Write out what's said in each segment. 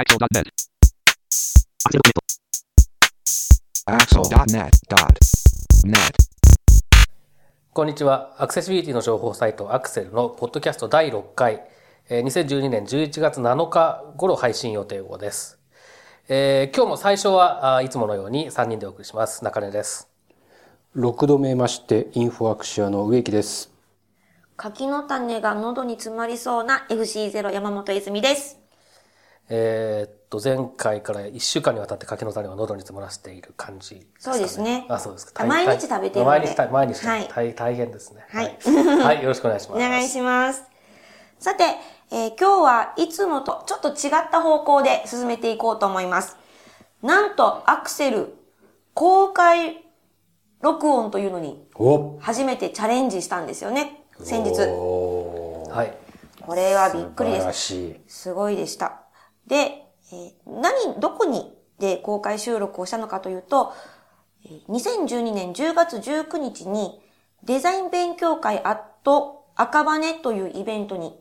Axel.net. Axel.net.net. こんにちは。アクセシビリティの情報サイトアクセルのポッドキャスト第6回、えー2012年11月7日頃配信予定号です。えー今日も最初はいつものように3人でお送りします。中根です。6度目まして、インフォアクシアの植木です。柿の種が喉に詰まりそうな FC0 山本泉です。えーっと、前回から1週間にわたって柿の種を喉に詰まらせている感じですか、そうですねあ、そうですか。毎日食べてるので毎日、毎日、はい大大変ですね。はいはい。はいよろしくお願いします。お願いします。さて、えー今日はいつもとちょっと違った方向で進めていこうと思います。なんと、アクセル、公開録音というのにお初めてチャレンジしたんですよね。先日。はい。これはびっくりです素晴ら。しい。すごいでした。で、え何、どこにで公開収録をしたのかというと、2012年10月19日にデザイン勉強会アット赤羽というイベントに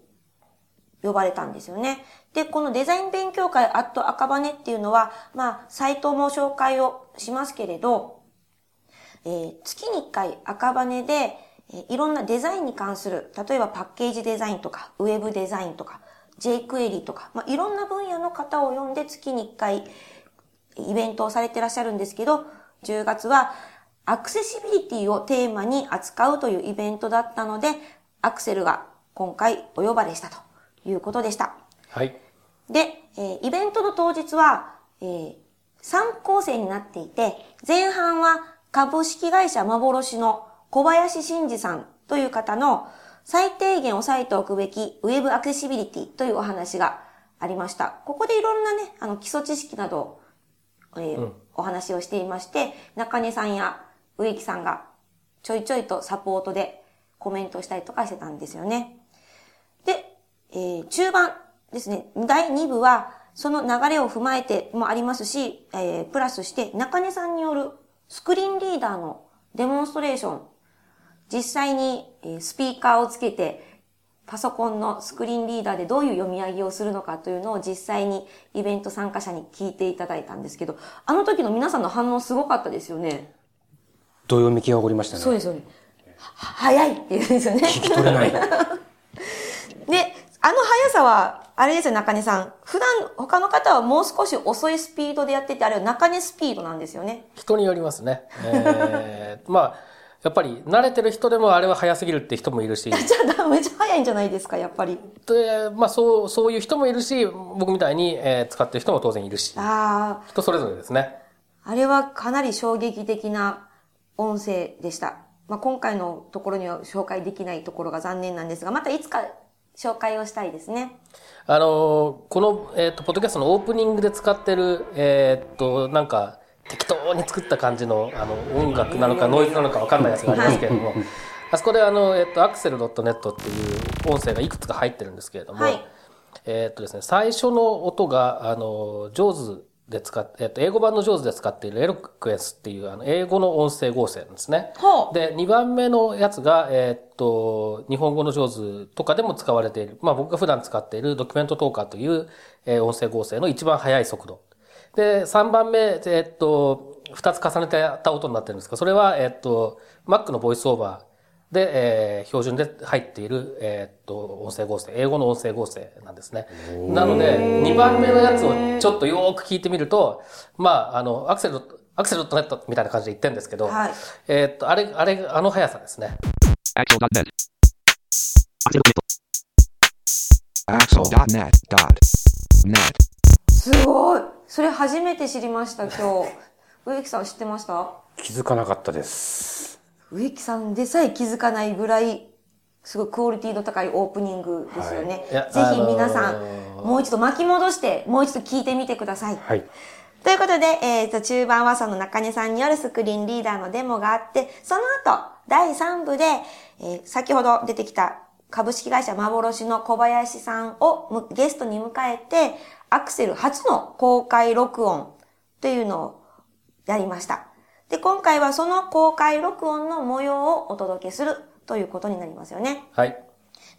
呼ばれたんですよね。で、このデザイン勉強会アット赤羽っていうのは、まあ、サイトも紹介をしますけれど、えー月に1回赤羽で、えーいろんなデザインに関する、例えばパッケージデザインとか、ウェブデザインとか、jQuery とか、まあ、いろんな分野の方を呼んで月に1回イベントをされてらっしゃるんですけど、10月はアクセシビリティをテーマに扱うというイベントだったので、アクセルが今回お呼ばれしたということでした。はい。で、えーイベントの当日は、えー、3構成になっていて、前半は株式会社幻の小林真二さんという方の最低限押さえておくべきウェブアクセシビリティというお話がありました。ここでいろんなね、あの基礎知識など、えーお話をしていまして、中根さんや植木さんがちょいちょいとサポートでコメントしたりとかしてたんですよね。で、えー中盤ですね、第2部は、その流れを踏まえてもありますし、えープラスして、中根さんによるスクリーンリーダーのデモンストレーション、実際に、えースピーカーをつけて、パソコンのスクリーンリーダーでどういう読み上げをするのかというのを実際にイベント参加者に聞いていただいたんですけど、あの時の皆さんの反応すごかったですよね。どよめきが起こりましたね？そうですよね。は早いって言うんですよね。聞き取れない。で、あの速さは、あれですよ、中根さん。普段、他の方はもう少し遅いスピードでやってて、あれは中根スピードなんですよね。人によりますね。えー まあ、やっぱり慣れてる人でもあれは早すぎるって人もいるし、じゃあ、めっちゃ速いんじゃないですか、やっぱり。で、まあそう、そういう人もいるし、僕みたいに、えー使ってる人も当然いるし、あ人それぞれですね。あ、あれはかなり衝撃的な音声でした。まあ、今回のところには紹介できないところが残念なんですが、またいつか紹介をしたいですね。あのーこの、えっ、と、ポッドキャストのオープニングで使ってる、えっ、と、なんか、適当に作った感じの、あの、音楽なのかノイズなのかわかんないやつがありますけれども、あそこであの、えっ、と、axel.net っていう音声がいくつか入ってるんですけれども、はいえっ、とですね、最初の音が、あの、上手で使って、えっ、と、英語版の上手で使っているエロクエスっていう、あの、英語の音声合成なんですね。で、2番目のやつが、えーっと、日本語の上手とかでも使われている、まあ僕が普段使っているドキュメントトーカーという、えー音声合成の一番速い速度。で、3番目、えーっと、2つ重ねてやった音になってるんですが、それは、えーっと、Mac のボイスオーバーで、えー標準で入っている、えーっと、音声合成、英語の音声合成なんですね。なので、2番目のやつをちょっとよーく聞いてみると、まあ、あの、アクセル、アクセルネットみたいな感じで言ってるんですけど、はいえーっと、あれ、あれ、あの速さですね。Axel.net. Axel.net.net. すごい。それ初めて知りました、今日。植木さん知ってました？気づかなかったです。植木さんでさえ気づかないぐらい、すごいクオリティの高いオープニングですよね。いやぜひ皆さん、あのーもう一度巻き戻して、もう一度聞いてみてください。はい。ということで、えっ、と、中盤はその中根さんによるスクリーンリーダーのデモがあって、その後、第3部で、えー先ほど出てきた株式会社幻の小林さんをむゲストに迎えて、アクセル初の公開録音というのをやりました。で、今回はその公開録音の模様をお届けするということになりますよね。はい。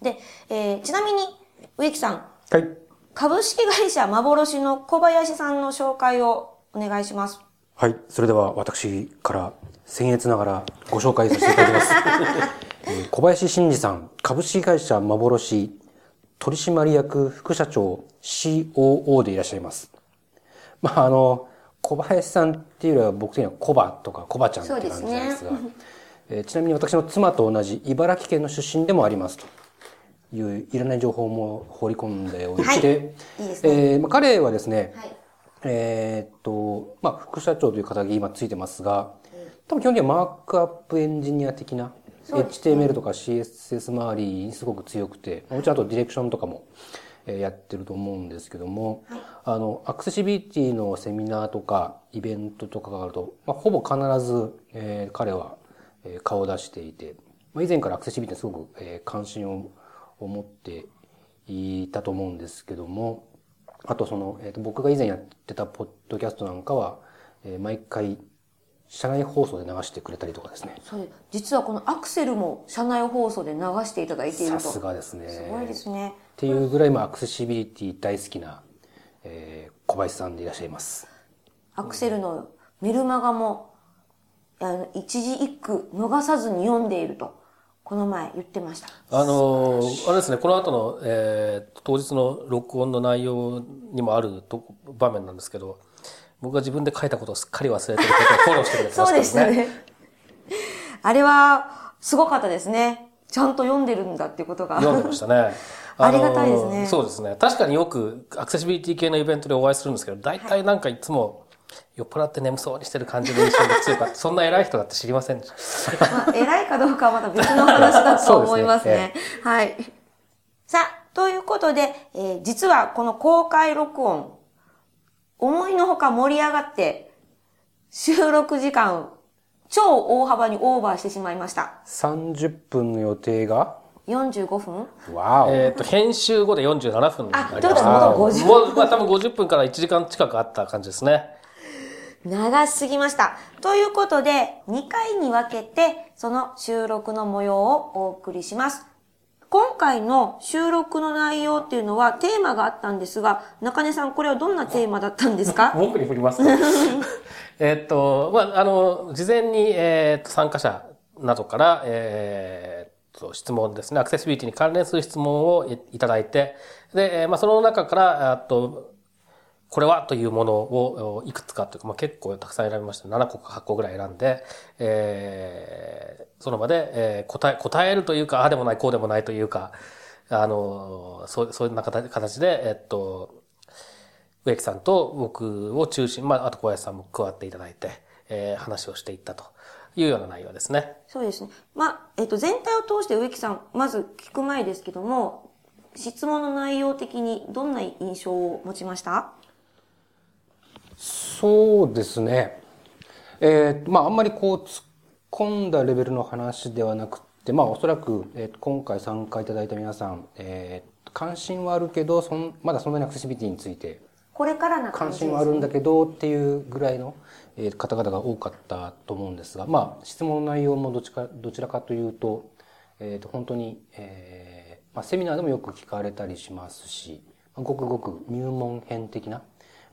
で、えーちなみに、植木さん、はい。株式会社幻の小林さんの紹介をお願いします。はい。それでは私から僭越ながらご紹介させていただきます。えー小林真二さん、株式会社幻取締役副社長 COO でいらっしゃいます。まあ、あの、小林さんっていうよりは僕的にはコバとかコバちゃんって感じなんですが、えーちなみに私の妻と同じ茨城県の出身でもありますといういらない情報も放り込んでおいて、えーまあ、彼はですね、はい。えーっと、まあ、副社長という肩書今ついてますが、多分基本的にはマークアップエンジニア的な、HTML とか CSS 周りにすごく強くて、もちろんあとディレクションとかも、えーやってると思うんですけども、あの、アクセシビリティのセミナーとかイベントとかがあると、まあ、ほぼ必ず、えー彼は、えー顔を出していて、まあ、以前からアクセシビリティにすごく、えー関心をを持っていたと思うんですけども、あとその、えーと僕が以前やってたポッドキャストなんかは、えー毎回、社内放送で流してくれたりとかですね。そう実はこのアクセルも社内放送で流していただいていると。さすがですね。すごいですね。っていうぐらい、まあ、アクセシビリティ大好きな、えー小林さんでいらっしゃいます。アクセルのメルマガも、あの一字一句逃さずに読んでいると、この前言ってました。あのーあれですね、この後の、えー当日の録音の内容にもあると場面なんですけど、僕が自分で書いたことをすっかり忘れてることをフォローしてくれてまそうでしたね。ね。あれは、すごかったですね。ちゃんと読んでるんだっていうことが。読んでましたね。ありがたいですねあのーそうですね。確かによくアクセシビリティ系のイベントでお会いするんですけど、大体なんかいつも酔っ払って眠そうにしてる感じの印象が強いから、そんな偉い人だって知りませんでした。まあ、偉いかどうかはまた別の話だと思いますね。すはい。さあ、ということで、えー実はこの公開録音、思いのほか盛り上がって、収録時間、超大幅にオーバーしてしまいました。30分の予定が、45分？わお、えっと、編集後で47分になりまあということした。はもう50もう、まあ多分50分から1時間近くあった感じですね。長すぎました。ということで、2回に分けて、その収録の模様をお送りします。今回の収録の内容っていうのはテーマがあったんですが、中根さん、これはどんなテーマだったんですか？僕に振ります。えっと、まあ、あの、事前に、えっと、参加者などから、えっと、質問ですね、アクセシビリティに関連する質問をいただいて、で、まあ、その中から、あと、これはというものをいくつかというか、まあ、結構たくさん選びました。7個か8個ぐらい選んで、えーその場で、えー答え、答えるというか、ああでもない、こうでもないというか、あの、そう、そういうな形形で、えっと、植木さんと僕を中心、まあ、あと小林さんも加わっていただいて、えー話をしていったというような内容ですね。そうですね。まあ、えっと、全体を通して植木さん、まず聞く前ですけども、質問の内容的にどんな印象を持ちました？そうですね。えーまあ、あんまりこう、突っ込んだレベルの話ではなくて、まあ、おそらく、えー今回参加いただいた皆さん、えー関心はあるけど、そんまだそんなにアクセシビリティについてこれからな感関。心はあるんだけどっていうぐらいの、えー方々が多かったと思うんですが、まあ、質問の内容もどちかどちらかというと,、えーと本当に、えーまあ、セミナーでもよく聞かれたりしますしまあごくごく入門編的な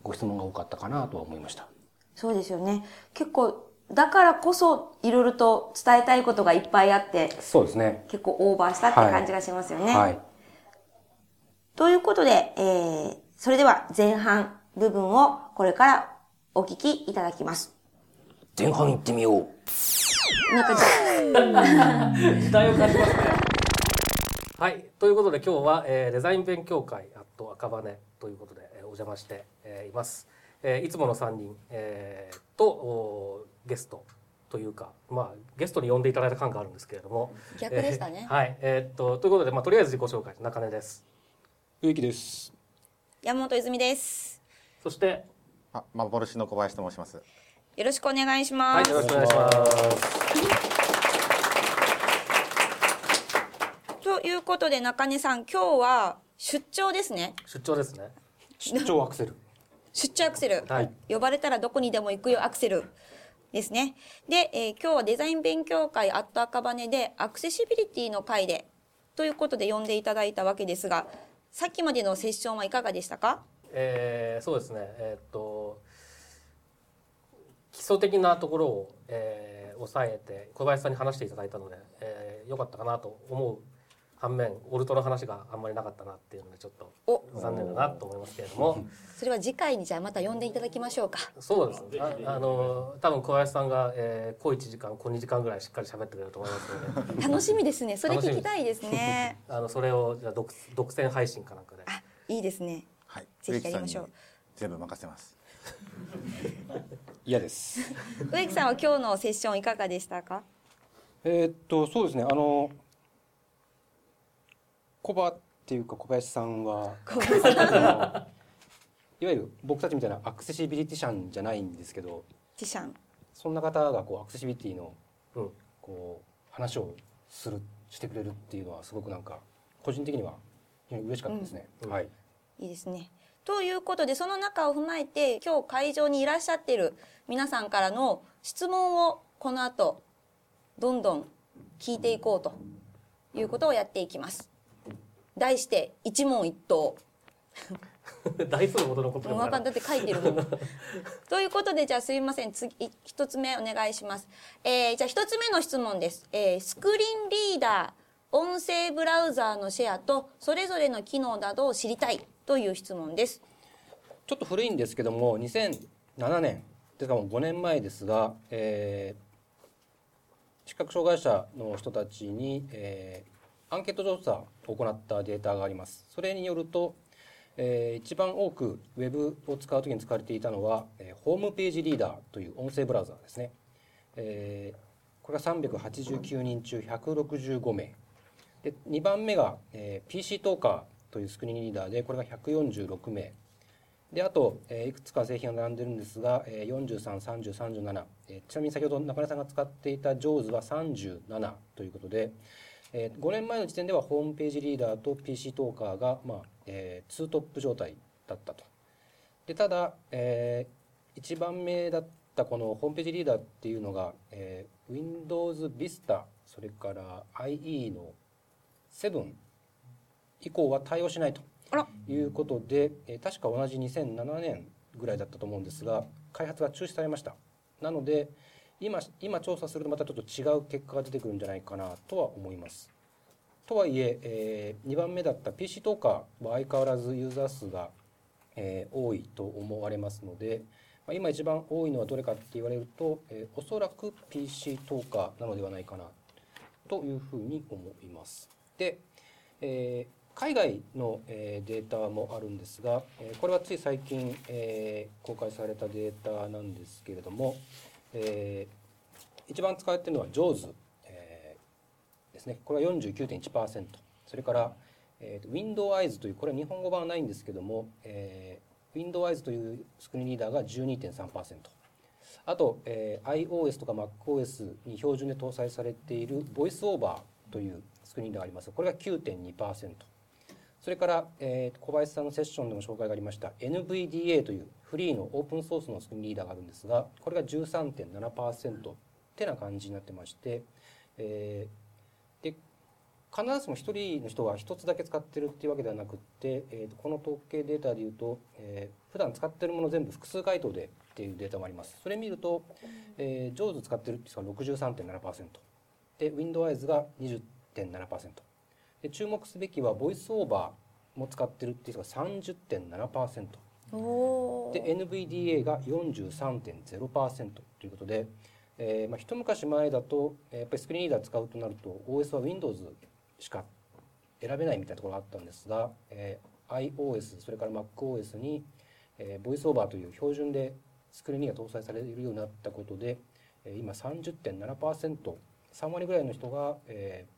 ご質問が多かったかなとは思いました。そうですよね。結構、だからこそ、いろいろと伝えたいことがいっぱいあって、そうですね。結構オーバーしたって感じがしますよね。はい。ということで、えー、それでは前半部分をこれからお聞きいただきます。前半行ってみよう。なんか時代を感じますね。はい。ということで今日は、えーデザイン勉強会あと赤羽ということで、えーお邪魔して、えーいます。えーいつもの3人、えーとおゲストというか、まあ、ゲストに呼んでいただいた感があるんですけれども。逆でしたねえーはい。えーっと、ということで、まあ、とりあえず自己紹介、中根です。植木です。山本泉です。そして、あ、幻の小林と申します。よろしくお願いしはい、ます。よろしくお願いします。ということで中根さん、今日は出張ですね。出張ですね。出張アクセル。出張アクセル、はい。呼ばれたらどこにでも行くよアクセル。ですね。で、えー今日はデザイン勉強会アット赤羽でアクセシビリティの会でということで呼んでいただいたわけですが、さっきまでのセッションはいかがでしたか？えーそうですね。えーっと基礎的なところを、えー抑えて小林さんに話していただいたので、えー、よかったかなと思う反面オルトの話があんまりなかったなっていうのでちょっとお残念だなと思いますけれどもそれは次回にじゃあまた呼んでいただきましょうか。そうですねああの多分小林さんが、えー、小1時間小2時間ぐらいしっかり喋ってくれると思いますので 楽しみですね。それ聞きたいですね。あのそれをじゃあ独独占配信かなんかであ、いいですね。はい。ぜひやりましょう植木さんに全部任せます。嫌です。植木さんは今日のセッションいかがでしたか？えーっと、そうですね、あの、コバっていうか小林さんは、いわゆる僕たちみたいなアクセシビリティシャンじゃないんですけど、ティシャン。そんな方がこうアクセシビリティのうんこう話をするしてくれるっていうのはすごくなんか個人的には非常に嬉しかったですね。うんはい。いいですね。ということで、その中を踏まえて、今日会場にいらっしゃっている皆さんからの質問をこの後、どんどん聞いていこうということをやっていきます。題して、一問一答。大数ほどのことでもだって書いてるもん。ということで、じゃあすいません。次、一つ目お願いします。えー、じゃあ一つ目の質問です。えー、スクリーンリーダー、音声ブラウザーのシェアと、それぞれの機能などを知りたいという質問です。ちょっと古いんですけども2007年ですからもう5年前ですが、えー視覚障害者の人たちに、えーアンケート調査を行ったデータがあります。それによると、えー一番多くウェブを使う時に使われていたのは、えーホームページリーダーという音声ブラウザーですね、えーこれが389人中165名。で2番目が、えー PC トーカーというスクリーンリーダーでこれが146名。であと、えーいくつか製品が並んでるんですが、えー、433037、えーちなみに先ほど中根さんが使っていた JAWS は37ということで、えー5年前の時点ではホームページリーダーと PC トーカーが、まあえー、ツートップ状態だったと。でただ、え1番目だったこのホームページリーダーっていうのが、えー Windows Vista それから IE の7以降は対応しないということで、えー確か同じ2007年ぐらいだったと思うんですが開発が中止されました。なので今今調査するとまたちょっと違う結果が出てくるんじゃないかなとは思いますとはいええ2番目だった PC トーカーは相変わらずユーザー数が、えー多いと思われますので、まあ、今一番多いのはどれかって言われると、えーおそらく PC トーカーなのではないかなというふうに思います。で、えー海外の、えーデータもあるんですが、えーこれはつい最近、えー公開されたデータなんですけれども、えー一番使われているのは JAWS、えーですね。これは49.1%。それから、えー、WindowEyes という、これは日本語版はないんですけども、えー、WindowEyes というスクリーンリーダーが12.3%。あと、えー iOS とか MacOS に標準で搭載されている VoiceOver というスクリーンリーダーがあります。これが9.2%。それから、えー小林さんのセッションでも紹介がありました NVDA というフリーのオープンソースのスクリーンリーダーがあるんですが、これが13.7%ってな感じになってまして、えーで必ずしも一人の人が一つだけ使ってるっていうわけではなくって、えーこの統計データでいうと、えー普段使ってるもの全部複数回答でっていうデータもあります。それ見ると、えー、JAWS 使ってるって人が63.7%で WindowEyes が20.7%で注目すべきは VoiceOver も使ってるっていう人が30.7%おー。で NVDA が43.0%ということで、えーまあ、一昔前だとえーやっぱりスクリーンリーダー使うとなると OS は Windows しか選べないみたいなところがあったんですが、えー iOS それから MacOS に、えー、VoiceOver という標準でスクリーンリーダーが搭載されるようになったことで、えー今 30.7%3 割ぐらいの人が、えー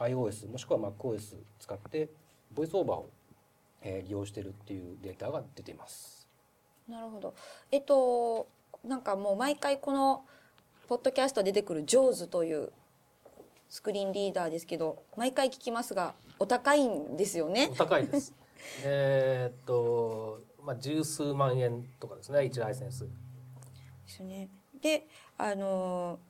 iOS もしくは MacOS 使って VoiceOver を、えー利用しているっていうデータが出ています。なるほど。えっと、なんかもう毎回この、ポッドキャストで出てくる JAWS というスクリーンリーダーですけど、毎回聞きますが、お高いんですよねお。高いです。えーっと、まあ、十数万円とかですね、1ライセンス。ですね。で、あのー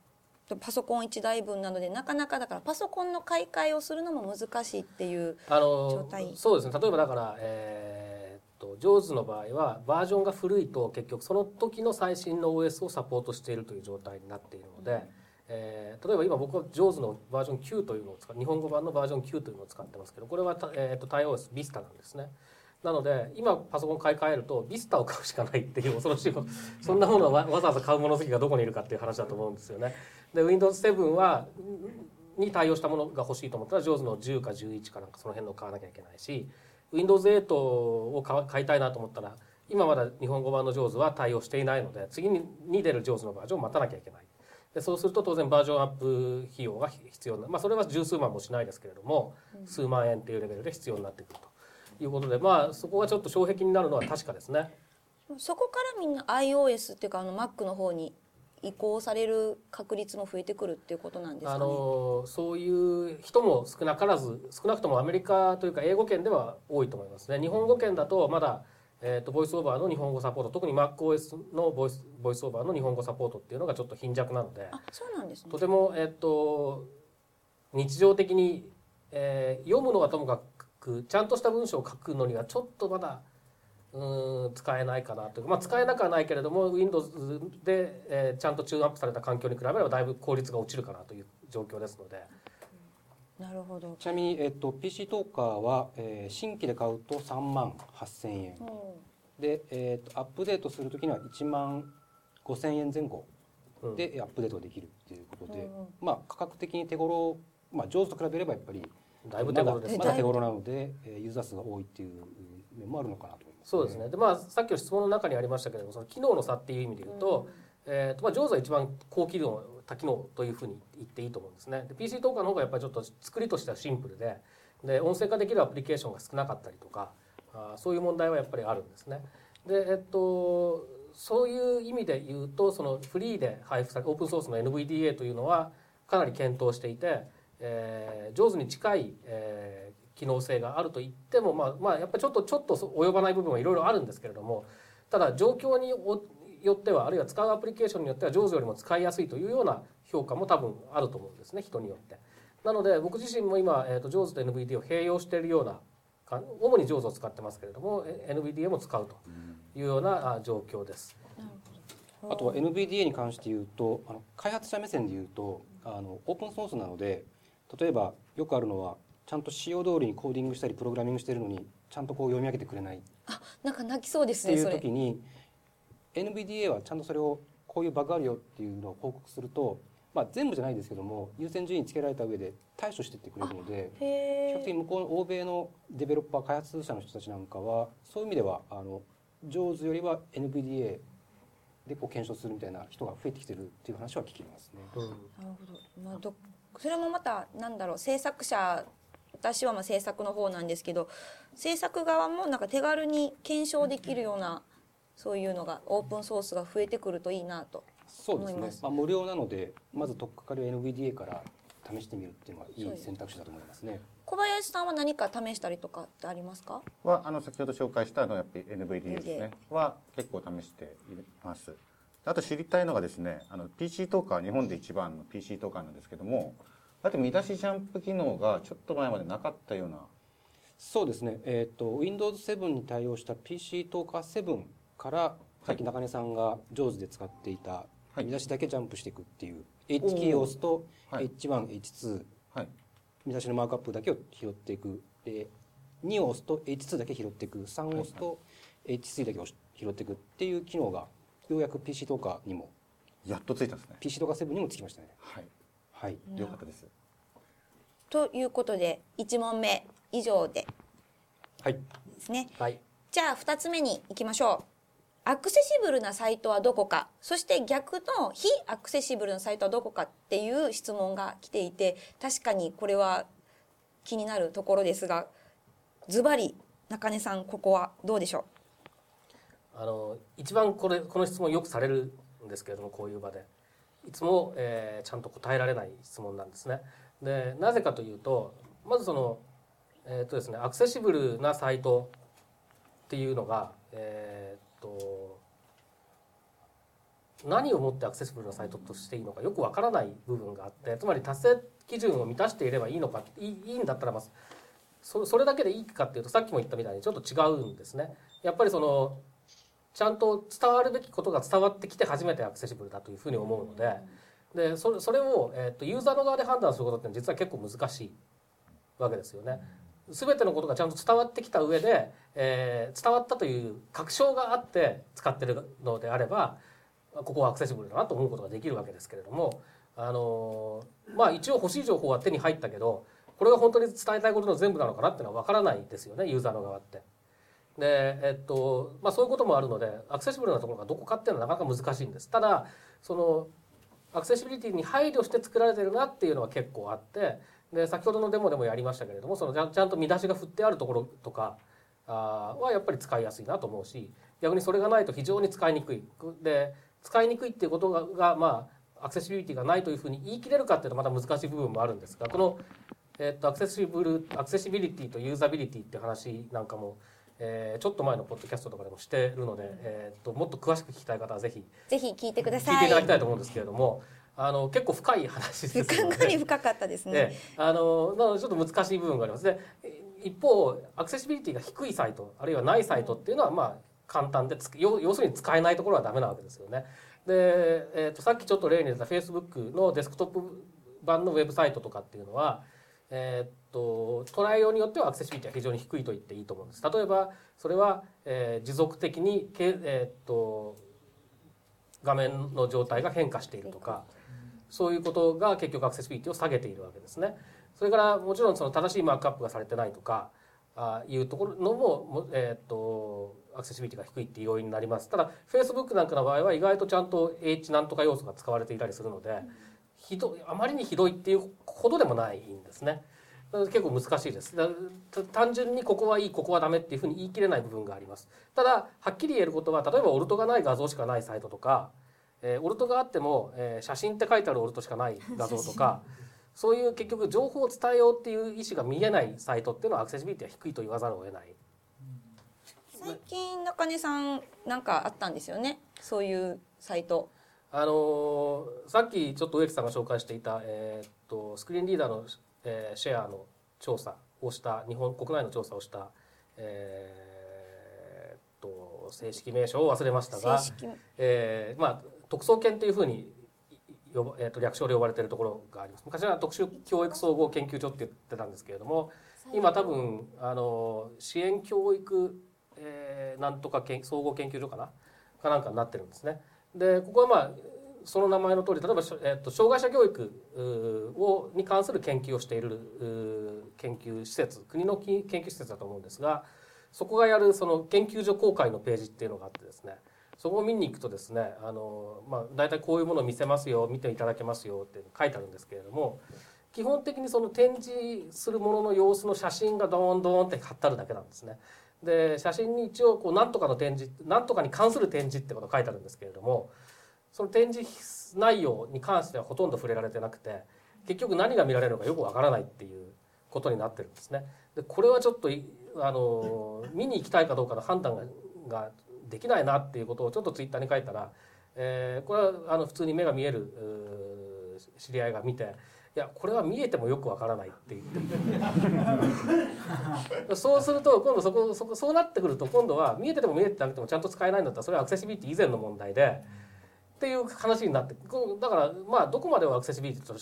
パソコン1台分なのでなかなかだからパソコンの買い替えをするのも難しいっていうあ状の態そうですね例えばだから、えーっとジョーズの場合はバージョンが古いと結局その時の最新の OS をサポートしているという状態になっているので、えー例えば今僕はジョーズのバージョン9というのを使う日本語版のバージョン9というのを使ってますけどこれは、たえーっと対応 OS Vista なんですね。なので今パソコン買い替えると Vista を買うしかないっていう恐ろしいことそんなものはわわざわざ買う物好きがどこにいるかっていう話だと思うんですよね。で Windows 7はに対応したものが欲しいと思ったら JAWS の10か11かなんかその辺の買わなきゃいけないし Windows 8を買いたいなと思ったら今まだ日本語版の JAWS は対応していないので次にに出る JAWS のバージョンを待たなきゃいけない。でそうすると当然バージョンアップ費用が必要なまあそれは十数万もしないですけれども数万円っていうレベルで必要になってくると。いうことでまあそこがちょっと障壁になるのは確かですね。そこからみんな iOS っていうかあの Mac の方に移行される確率も増えてくるっていうことなんですかあね。のそういう人も少なからず少なくともアメリカというか英語圏では多いと思いますね日本語圏だとまだ、えー、と VoiceOver の日本語サポート特に MacOS のボイス VoiceOver の日本語サポートっていうのがちょっと貧弱なのであそうなんですねと。ても、えっと日常的に、えー読むのはともかくちゃんとした文章を書くのにはちょっとまだうーん使えないかなと。いうか、まあ、使えなくはないけれども Windows で、えーちゃんとチューンアップされた環境に比べればだいぶ効率が落ちるかなという状況ですので。なるほど。ちなみに、えっと、PC トーカーは、えー新規で買うと3万8000円。う。んで、えっとアップデートするときには1万5000円前後うん。でアップデートができるっていうことで、うんうん。まあ価格的に手頃まあ上手と比べればやっぱりだいぶ手頃ですまだ手頃なので、えーユーザー数が多いっていう面もあるのかなと。思います、そうですね。で、まあ、さっきの質問の中にありましたけれども、その機能の差っていう意味で言うと、えっ、と、まあ、JAWS は一番高機能、多機能というふうに言っていいと思うんですね。で、PC トーカーの方がやっぱりちょっと作りとしてはシンプルで、で、音声化できるアプリケーションが少なかったりとか、あーそういう問題はやっぱりあるんですね。で、えっと、そういう意味で言うと、そのフリーで配布されオープンソースの NVDA というのはかなり検討していて、えー、上手に近い、えー機能性があると言っても、まあ、まあ、やっぱりちょっと、ちょっと及ばない部分はいろいろあるんですけれども、ただ状況によよっては、あるいは使うアプリケーションによっては上手よりも使いやすいというような評価も多分あると思うんですね、人によって。なので、僕自身も今、えー、と上手と NVDA を併用しているようなか、主に上手を使ってますけれども、え NVDA も使うというようなあ状況です。あとは NVDA に関して言うとあの開発者目線で言うとあのオープンソースなので例えばよくあるのはちゃんと仕様通りにコーディングしたりプログラミングしてるのにちゃんとこう読み上げてくれないっあなんか泣きそうですていう。時に NVDA はちゃんとそれをこういうバグあるよっていうのを報告すると、まあ、全部じゃないですけども優先順位つけられた上で対処していってくれるので比。較的向こうの欧米のデベロッパー開発者の人たちなんかはそういう意味ではあの上手よりは NVDA でこう検証するみたいな人が増えてきてるっていう話は聞きますね。うんなるほど。まあどそれもまたなんだろう制作者私はまあ制作の方なんですけど制作側もなんか手軽に検証できるようなそういうのがオープンソースが増えてくるといいなと。そうです思います。ねまあ、無料なのでまず取っかかりは NVDA から試してみるっていうのはいい選択肢だと思いますね。小林さんは何か試したりとかってありますか？はあの先ほど紹介したあのやっぱり NVD ですねは結構試していますあと知りたいのがですねあの PC トーカー日本で一番の PC トーカーなんですけどもあと見出しジャンプ機能がちょっと前までなかったような。そうですね、えー、と Windows 7に対応した PC トーカー7からさっき中根さんが上手で使っていたはい。見出しだけジャンプしていくっていう、H キーを押すとはい。H1、H2 はい。見出しのマークアップだけを拾っていく。で2を押すと H2 だけ拾っていく。3を押すと H3 だけを拾っていくっていう機能がようやく PC トーカーにもやっとついたんですね。PC トーカー7にもつきましたね。はいはいよかったです。ということで1問目以上で。はい。ですね。はい。じゃあ2つ目に行きましょう。アクセシブルなサイトはどこか、そして逆の非アクセシブルなサイトはどこかっていう質問が来ていて、確かにこれは気になるところですが、ズバリ中根さん、ここはどうでしょあの一番これこの質問よくされるんですけれどもこういう場でいつも、えーちゃんと答えられない質問なんですね。でなぜかというとまずその、えーとですね、アクセシブルなサイトっていうのが、えーっと何をもってアクセシブルなサイトとしていいのかよくわからない部分があってつまり達成基準を満たしていればいいのかいいいんだったらまあそそれだけでいいかっていうとさっきも言ったみたいにちょっと違うんですね。やっぱりそのちゃんと伝わるべきことが伝わってきて初めてアクセシブルだというふうに思うのででそれそれを、えー、とユーザーの側で判断することって実は結構難しいわけですよね。全てのことがちゃんと伝わってきた上で、えー、伝わったという確証があって使ってるのであればここはアクセシブルだなと思うことができるわけですけれども、あのー、まあ一応欲しい情報は手に入ったけどこれが本当に伝えたいことの全部なのかなっていうのは分からないですよねユーザーの側って。でえっとまあ、そういうこともあるのでアクセシブルなところがどこかっていうのはなかなか難しいんです。ただそのアクセシビリティに配慮して作られてるなっていうのは結構あってで先ほどのデモでもやりましたけれどもそのちゃんと見出しが振ってあるところとかあはやっぱり使いやすいなと思うし逆にそれがないと非常に使いにくいで使いにくいっていうことががまあアクセシビリティがないというふうに言い切れるかっていうとまた難しい部分もあるんですがこの、えー、とアクセシブルアクセシビリティとユーザビリティって話なんかもえー、ちょっと前のポッドキャストとかでもしてるので、えーと、もっと詳しく聞きたい方はぜひぜひ聞いてください聞いていただきたいと思うんですけれどもあの結構深い話ですかなり深かったですね。あのなのでちょっと難しい部分がありますで一方アクセシビリティが低いサイトあるいはないサイトっていうのはまあ簡単で要要するに使えないところはダメなわけですよね。で、えーと、さっきちょっと例に出た Facebook のデスクトップ版のウェブサイトとかっていうのは、えーと、と捉えようによってはアクセシビリティは非常に低いと言っていいと思うんです。例えばそれは、えー、持続的にけ、えーと画面の状態が変化しているとか。そういうことが結局アクセシビリティを下げているわけですね。それからもちろんその正しいマークアップがされてないとかあいうところのも、えー、っとアクセシビリティが低いっていう要因になります。ただ Facebook なんかの場合は意外とちゃんと H なんとか要素が使われていたりするので、ひどあまりにひどいっていうほどでもないんですね。結構難しいです。単純にここはいいここはダメっていうふうに言い切れない部分があります。ただはっきり言えることは例えばオルトがない画像しかないサイトとかえー、オルトがあっても、えー、写真って書いてあるオルトしかない画像とか そういう結局情報を伝えようっていう意思が見えないサイトっていうのはアクセシビリティは低いと言わざるを得ない。最近中根さんなんかあったんですよねそういうサイト。あのー、さっきちょっと植木さんが紹介していた、えー、っとスクリーンリーダーの、えー、シェアの調査をした日本国内の調査をした、えー、っと正式名称を忘れましたが、えー、まあ特捜研というふうに呼ば、えー、と略称で呼ばれているところがあります。昔は特殊教育総合研究所って言ってたんですけれども今多分あの支援教育、えー、なんとか総合研究所かな？かなんかになってるんですね。でここはまあその名前の通り例えば、えー、と障害者教育をに関する研究をしている研究施設国の研究施設だと思うんですがそこがやるその研究所公開のページっていうのがあってですねそこを見に行くとですねあの、まあ、大体こういうものを見せますよ見ていただけますよって書いてあるんですけれども基本的にその展示するものの様子の写真がドーンドーンって貼ってあるだけなんですね。で写真に一応こう何とかの展示何とかに関する展示ってことが書いてあるんですけれどもその展示内容に関してはほとんど触れられてなくて結局何が見られるのかよくわからないっていうことになってるんですね。でこれはちょっとあの見に行きたいかどうかの判断ができないなっていうことをちょっとツイッターに書いたら、えー、これはあの普通に目が見える知り合いが見ていやこれは見えてもよくわからないって言って そうすると今度そこそこそうなってくると今度は見えてても見えてなくてもちゃんと使えないんだったらそれはアクセシビリティ以前の問題でっていう話になってだからまあどこまではアクセシビリティと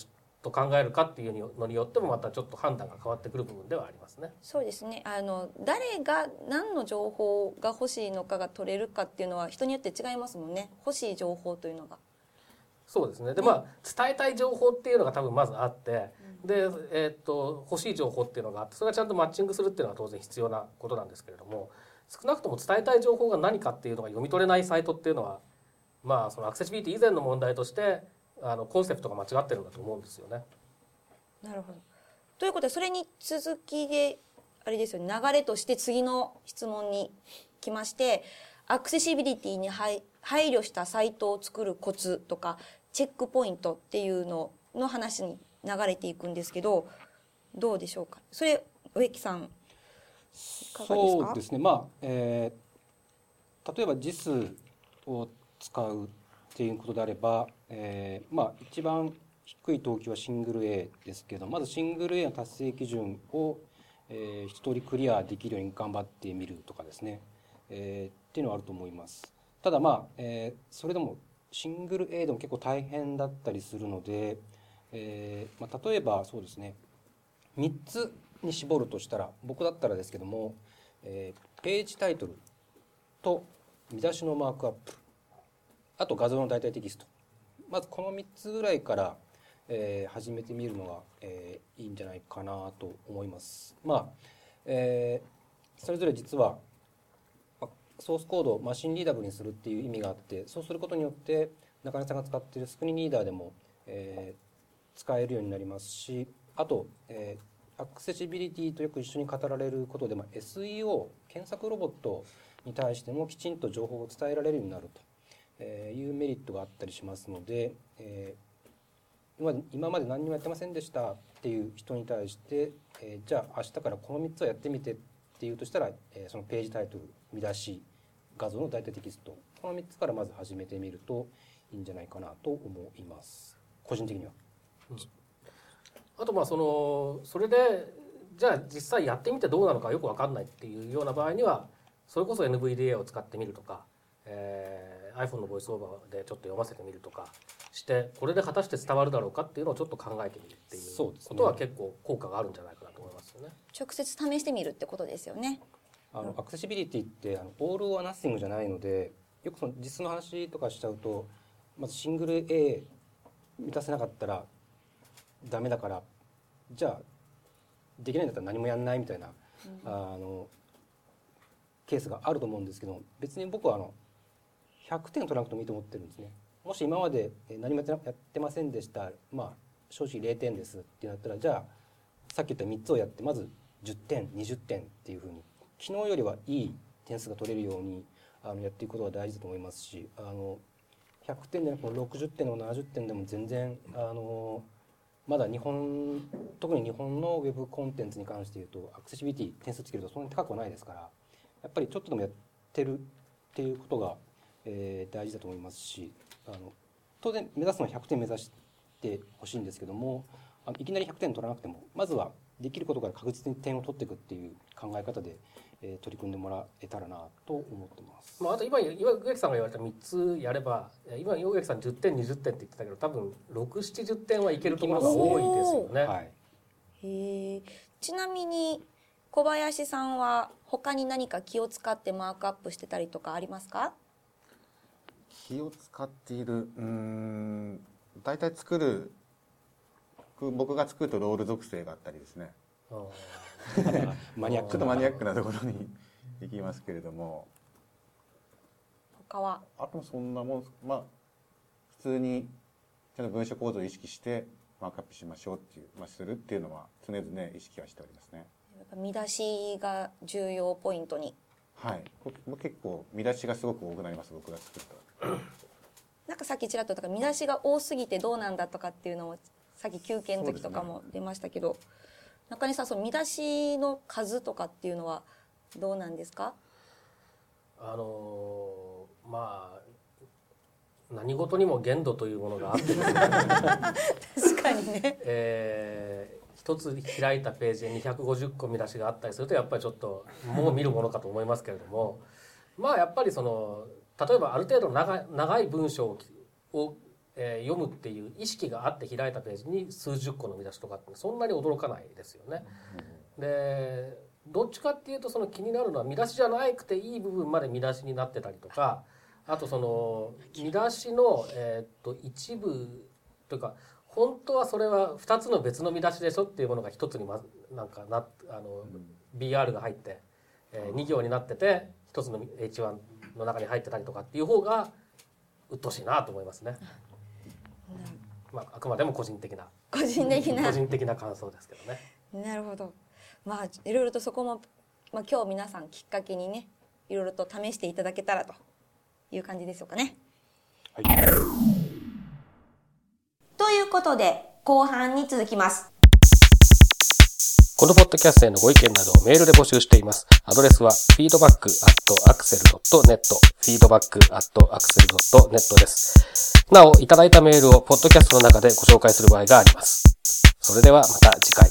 と考えるかっていうのによってもまたちょっと判断が変わってくる部分ではありますね。そうですね。あの誰が何の情報が欲しいのかが取れるかっていうのは人によって違いますもんね。欲しい情報というのが。そうですね。で、まあ伝えたい情報っていうのが多分まずあって、で、えー、っと欲しい情報っていうのがあって、それがちゃんとマッチングするっていうのは当然必要なことなんですけれども、少なくとも伝えたい情報が何かっていうのが読み取れないサイトっていうのは、まあそのアクセシビリティ以前の問題としてあのコンセプトが間違ってるんだと思うんですよね。なるほど。ということでそれに続きであれですよね流れとして次の質問に来ましてアクセシビリティに配慮したサイトを作るコツとかチェックポイントっていうのの話に流れていくんですけどどうでしょうか？それ植木さんそうですね。まあ、えー、例えば JIS を使うっていうことであれば、えー、まあ一番低い等級はシングル A ですけどまずシングル A の達成基準を、えー、一通りクリアできるように頑張ってみるとかですね、えー、っていうのはあると思います。ただまあ、えー、それでもシングル A でも結構大変だったりするので、えーまあ、例えばそうですね3つに絞るとしたら僕だったらですけども、えー、ページタイトルと見出しのマークアップあと画像の代替テキスト。まずこの3つぐらいから、えー、始めてみるのが、え、いいんじゃないかなと思います。まあ、え、それぞれ実はソースコードをマシンリーダブルにするっていう意味があってそうすることによって中根さんが使っているスクリーンリーダーでも、えー、使えるようになりますしあと、えー、アクセシビリティとよく一緒に語られることで、まあ、SEO 検索ロボットに対してもきちんと情報を伝えられるようになるというメリットがあったりしますので、えー、今まで何にもやってませんでしたっていう人に対して、えー、じゃあ明日からこの3つをやってみてっていうとしたら、えー、そのページタイトル見出し画像の代替テキストこの3つからまず始めてみるといいんじゃないかなと思います個人的には。うん、あとまあそのそれでじゃあ実際やってみてどうなのかよく分かんないっていうような場合にはそれこそ NVDA を使ってみるとか、えー、iPhone のボイスオーバーでちょっと読ませてみるとかしてこれで果たして伝わるだろうかっていうのをちょっと考えてみるっていうことは結構効果があるんじゃないかなと思いますよね。直接試してみるってことですよね。あのアクセシビリティってあのオール・オア・ナッシングじゃないのでよくその実の話とかしちゃうとまずシングル A 満たせなかったらダメだからじゃあできないんだったら何もやんないみたいな、うん、あのケースがあると思うんですけど別に僕はあの100点取らなくてもいいと思ってるんですね。もし今まで何もやってませんでしたまあ正直0点ですってなったらじゃあさっき言った3つをやってまず10点20点っていうふうに昨日よりはいい点数が取れるようにあのやっていくことが大事だと思いますしあの100点でも60点でも70点でも全然あのまだ日本特に日本のウェブコンテンツに関して言うとアクセシビリティ点数つけるとそんなに高くはないですからやっぱりちょっとでもやってるっていうことが、えー、大事だと思いますしあの当然目指すのは100点目指してほしいんですけどもあのいきなり100点取らなくてもまずはできることから確実に点を取っていくっていう考え方で、えー、取り組んでもらえたらなと思ってます。まあ、あと今岩垣さんが言われた3つやれば今岩垣さん10点20点って言ってたけど多分670点はいけるところが多いですよね。はい、へちなみに小林さんは他に何か気を使ってマークアップしてたりとかありますか？気を使っているうん大体作る僕が作るとロール属性があったりですね。マニアックちょっとマニアックなところに行きますけれども。他は？あとそんなもんまあ普通にちゃんと文章構造を意識してマークアップしましょうっていう、まあ、するっていうのは常々意識はしておりますね。見出しが重要ポイントに。はい。結構見出しがすごく多くなります僕が作った。なんかさっきちらっとだから見出しが多すぎてどうなんだとかっていうのをさっき休憩の時とかも出ましたけど、ね、中西さんその見出しの数とかっていうのはどうなんですか？あのー、まあ何事にも限度というものがあって。ね確かにね、えー、一つ開いたページで250個見出しがあったりするとやっぱりちょっともう見るものかと思いますけれども。まあやっぱりその例えばある程度長長い文章を、えー、読むっていう意識があって開いたページに数十個の見出しとかってそんなに驚かないですよね。でどっちかっていうとその気になるのは見出しじゃなくていい部分まで見出しになってたりとかあとその見出しの、えー、っと一部というか本当はそれは2つの別の見出しでしょっていうものが1つにまなんかなあの、うん、BR が入って、えー、2行になってて1つの H1 の中に入ってたりとかっていう方が鬱陶しいなと思いますね。うん、まあ、あくまでも個人的な個人的な個人的な感想ですけどね。なるほど。まあいろいろとそこも、まあ、今日皆さんきっかけにねいろいろと試していただけたらという感じでしょうかね。はいということで、後半に続きます。このポッドキャストへのご意見などをメールで募集しています。アドレスは feedback.axel.net feedback.axel.net です。なお、いただいたメールをポッドキャストの中でご紹介する場合があります。それではまた次回。